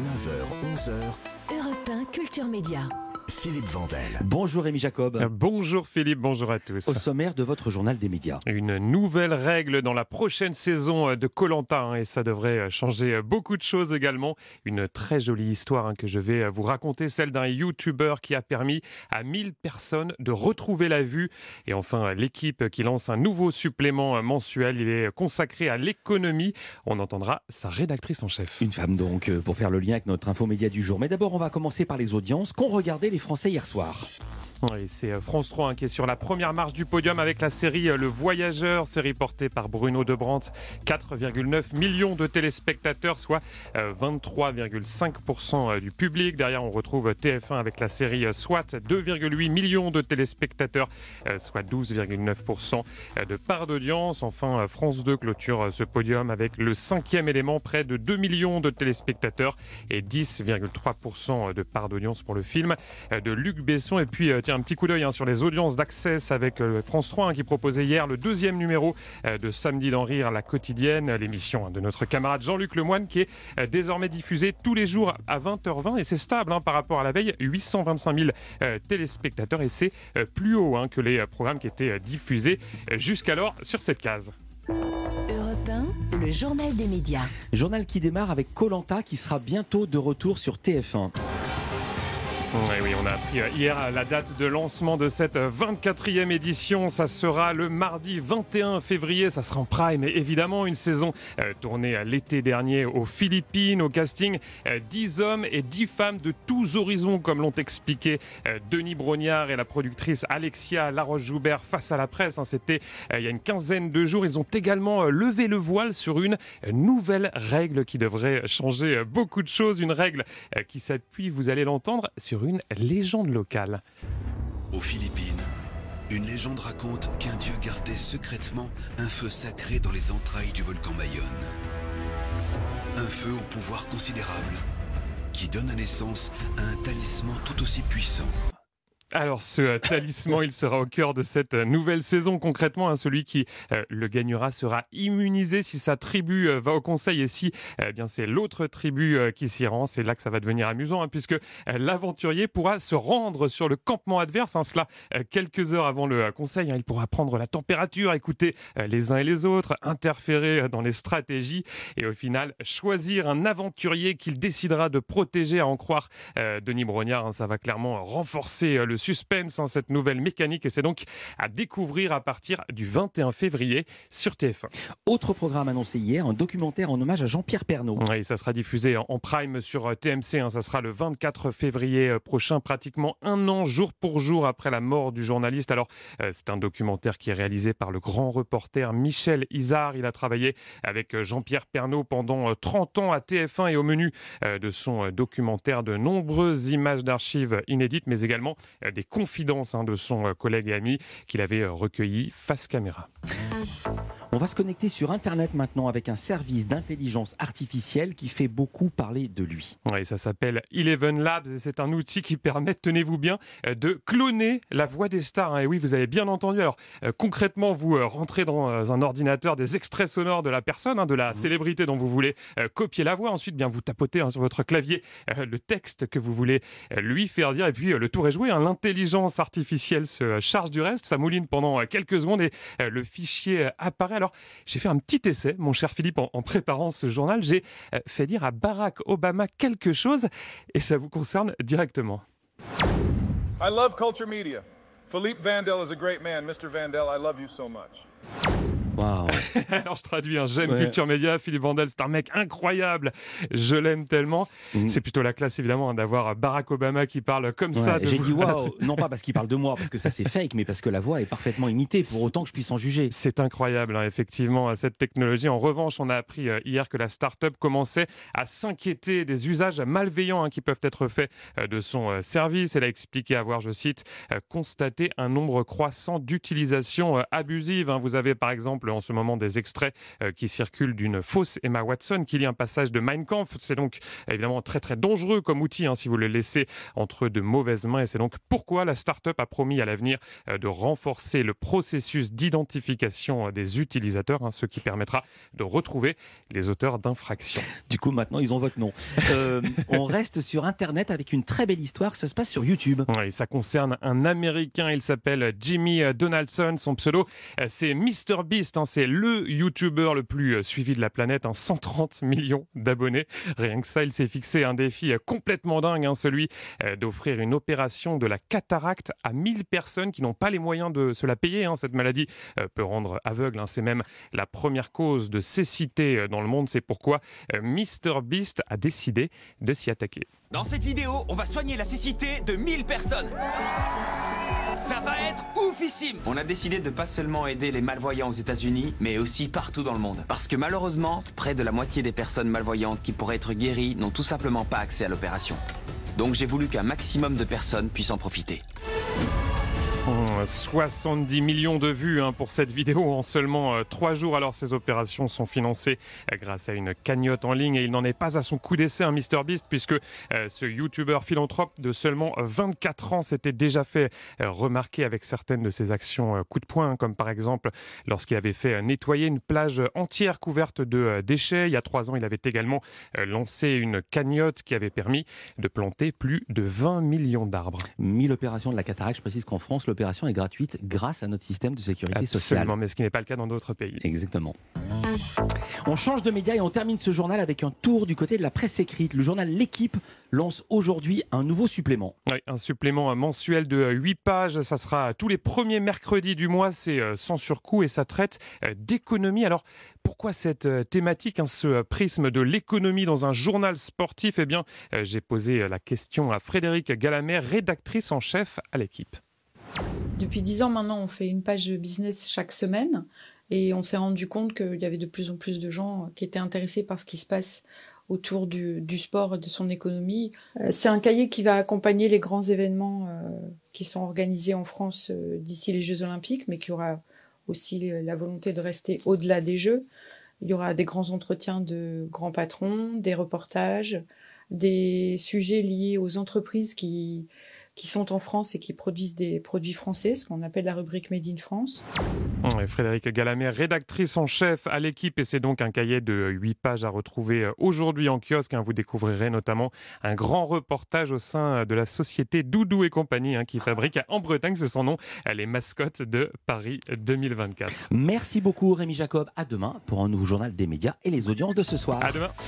9h, 11h. Europe 1, Culture Média. Philippe Vandel. Bonjour Rémi Jacob. Bonjour Philippe, bonjour à tous. Au sommaire de votre journal des médias. Une nouvelle règle dans la prochaine saison de Colanta hein, et ça devrait changer beaucoup de choses également. Une très jolie histoire hein, que je vais vous raconter, celle d'un YouTuber qui a permis à 1000 personnes de retrouver la vue. Et enfin, l'équipe qui lance un nouveau supplément mensuel, il est consacré à l'économie. On entendra sa rédactrice en chef. Une femme donc, euh, pour faire le lien avec notre infomédia du jour. Mais d'abord, on va commencer par les audiences qu'ont regardé les Français hier soir. Oui, c'est euh, France 3 hein, qui est sur la première marche du podium avec la série euh, Le Voyageur, série portée par Bruno Debrandt. 4,9 millions de téléspectateurs, soit 23,5% euh, du public. Derrière, on retrouve TF1 avec la série SWAT, 2,8 millions de téléspectateurs, soit 12,9% de part d'audience. Enfin, France 2 clôture ce podium avec le cinquième élément, près de 2 millions de téléspectateurs et 10,3% de part d'audience pour le film de Luc Besson. Et puis, un petit coup d'œil hein, sur les audiences d'Access avec euh, France 3 hein, qui proposait hier le deuxième numéro euh, de Samedi d'en rire, la quotidienne, l'émission hein, de notre camarade Jean-Luc Lemoine qui est euh, désormais diffusée tous les jours à 20h20 et c'est stable par rapport à la veille, 825 000 téléspectateurs et c'est plus haut que les programmes qui étaient diffusés jusqu'alors sur cette case. Europe 1, le journal des médias. Journal qui démarre avec Colanta qui sera bientôt de retour sur TF1. Oui, on a appris euh, hier la date de lancement de cette 24e édition. Ça sera le mardi 21 février. Ça sera en prime. Et évidemment, une saison euh, tournée l'été dernier aux Philippines. Au casting, 10 euh, hommes et 10 femmes de tous horizons, comme l'ont expliqué Denis Brognard et la productrice Alexia Laroche-Joubert face à la presse. Hein. C'était il y a une quinzaine de jours. Ils ont également levé le voile sur une nouvelle règle qui devrait changer beaucoup de choses. Une règle qui s'appuie, vous allez l'entendre, sur une légende locale. Aux Philippines, une légende raconte qu'un dieu gardait secrètement un feu sacré dans les entrailles du volcan Mayon. Un feu au pouvoir considérable qui donne naissance à un talisman tout aussi puissant. Alors ce euh, talisman, il sera au cœur de cette euh, nouvelle saison. Concrètement, hein, celui qui euh, le gagnera sera immunisé si sa tribu va au conseil et si eh bien c'est l'autre tribu qui s'y rend. C'est là que ça va devenir amusant hein, puisque l'aventurier pourra se rendre sur le campement adverse. Hein, cela quelques heures avant le conseil. il pourra prendre la température, écouter les uns et les autres, interférer dans les stratégies et au final choisir un aventurier qu'il décidera de protéger. À en croire Denis Brognard, ça va clairement renforcer le suspense, hein, cette nouvelle mécanique, et c'est donc à découvrir à partir du 21 février sur TF1. Autre programme annoncé hier, un documentaire en hommage à Jean-Pierre Pernaud. Oui, ça sera diffusé en prime sur euh, TMC, hein, ça sera le 24 février euh, prochain, pratiquement un an jour pour jour après la mort du journaliste. Alors, euh, c'est un documentaire qui est réalisé par le grand reporter Michel Isard. Il a travaillé avec Jean-Pierre Pernaud pendant 30 ans à TF1 et au menu de son documentaire de nombreuses images d'archives inédites, mais également des confidences hein, de son euh, collègue et ami qu'il avait euh, recueilli face caméra. On va se connecter sur Internet maintenant avec un service d'intelligence artificielle qui fait beaucoup parler de lui. Oui, ça s'appelle Eleven Labs et c'est un outil qui permet, tenez-vous bien, euh, de cloner la voix des stars. Hein. Et oui, vous avez bien entendu. Alors, concrètement, vous rentrez dans un ordinateur des extraits sonores de la personne, hein, de la mmh. célébrité dont vous voulez copier la voix. Ensuite, bien, vous tapotez sur votre clavier le texte que vous voulez lui faire dire. Et puis, le tour est joué l'intelligence artificielle se charge du reste. Ça mouline pendant quelques secondes et euh, le fichier apparaît. Alors, j'ai fait un petit essai, mon cher Philippe, en, préparant ce journal. J'ai euh, fait dire à Barack Obama quelque chose et ça vous concerne directement. I love culture media. Philippe Vandel is a great man. Mr. Vandel, I love you so much. Alors je traduis, hein. j'aime Culture Média, Philippe Vandel, c'est un mec incroyable, je l'aime tellement. Mhm. C'est plutôt la classe évidemment hein, d'avoir Barack Obama qui parle comme ça. J'ai dit waouh, non pas parce qu'il parle de moi, parce que ça c'est fake, mais parce que la voix est parfaitement imitée, pour autant que je puisse en juger. C'est incroyable, hein, effectivement, cette technologie. En revanche, on a appris euh, hier que la start-up commençait à s'inquiéter des usages malveillants qui peuvent être faits euh, de son euh, service. Elle a expliqué avoir, je cite, constaté un nombre croissant d'utilisations abusives. Vous avez par exemple exemple en ce moment des extraits euh, qui circulent d'une fausse Emma Watson qui lit un passage de Mein Kampf. C'est donc évidemment très très dangereux comme outil hein, si vous le laissez entre de mauvaises mains et c'est donc pourquoi la start-up a promis à l'avenir euh, de renforcer le processus d'identification euh, des utilisateurs, hein, ce qui permettra de retrouver les auteurs d'infractions. Du coup, maintenant, ils ont votre nom. Euh, on reste sur Internet avec une très belle histoire. Ça se passe sur YouTube. Ouais, ça concerne un Américain. Il s'appelle Jimmy Donaldson. Son pseudo, c'est Mr C'est le YouTuber le plus euh, suivi de la planète. hein. 130 millions d'abonnés. Rien que ça, il s'est fixé un défi euh, complètement dingue, hein, celui euh, d'offrir une opération de la cataracte à 1000 personnes qui n'ont pas les moyens de se la payer. hein. Cette maladie peut rendre aveugle. hein. C'est même la première cause de cécité dans le monde. C'est pourquoi Mr Beast a décidé de s'y attaquer. Dans cette vidéo, on va soigner la cécité de 1000 personnes. Ça va être oufissime On a décidé de pas seulement aider les malvoyants aux États-Unis, mais aussi partout dans le monde. Parce que malheureusement, près de la moitié des personnes malvoyantes qui pourraient être guéries n'ont tout simplement pas accès à l'opération. Donc j'ai voulu qu'un maximum de personnes puissent en profiter. Hum, 70 millions de vues hein, pour cette vidéo en seulement euh, trois jours. Alors ces opérations sont financées euh, grâce à une cagnotte en ligne et il n'en est pas à son coup d'essai, un MrBeast, puisque euh, ce YouTuber philanthrope de seulement 24 ans s'était déjà fait euh, remarquer avec certaines de ses actions euh, coup de poing, hein, comme par exemple lorsqu'il avait fait euh, nettoyer une plage entière couverte de euh, déchets. Il y a trois ans, il avait également euh, lancé une cagnotte qui avait permis de planter plus de 20 millions d'arbres. 1000 opérations de la cataracte. Je précise qu'en France, l'opération est gratuite grâce à notre système de sécurité sociale. Absolument, mais ce qui n'est pas le cas dans d'autres pays. Exactement. On change de média et on termine ce journal avec un tour du côté de la presse écrite. Le journal L'équipe lance aujourd'hui un nouveau supplément. Oui, un supplément mensuel de 8 pages, ça sera tous les premiers mercredis du mois, c'est euh, sans surcoût et ça traite euh, d'économie. Alors pourquoi cette euh, thématique, hein, ce prisme de l'économie dans un journal sportif? Eh bien, j'ai posé la question à Frédéric Galamer, rédactrice en chef à l'équipe. Depuis dix ans maintenant, on fait une page business chaque semaine et on s'est rendu compte qu'il y avait de plus en plus de gens qui étaient intéressés par ce qui se passe autour du, du sport et de son économie. Euh, C'est un cahier qui va accompagner les grands événements euh, qui sont organisés en France euh, d'ici les Jeux Olympiques, mais qui aura aussi la volonté de rester au-delà des Jeux. Il y aura des grands entretiens de grands patrons, des reportages, des sujets liés aux entreprises qui, qui sont en France et qui produisent des produits français, ce qu'on appelle la rubrique Made in France. Frédéric Galamer, rédactrice en chef à l'équipe, et c'est donc un cahier de 8 pages à retrouver euh, aujourd'hui en kiosque. hein. Vous découvrirez notamment un grand reportage au sein de la société Doudou et compagnie, hein, qui fabrique en Bretagne, c'est son nom, les mascottes de Paris 2024. Merci beaucoup Rémi Jacob. À demain pour un nouveau journal des médias et les audiences de ce soir. À demain.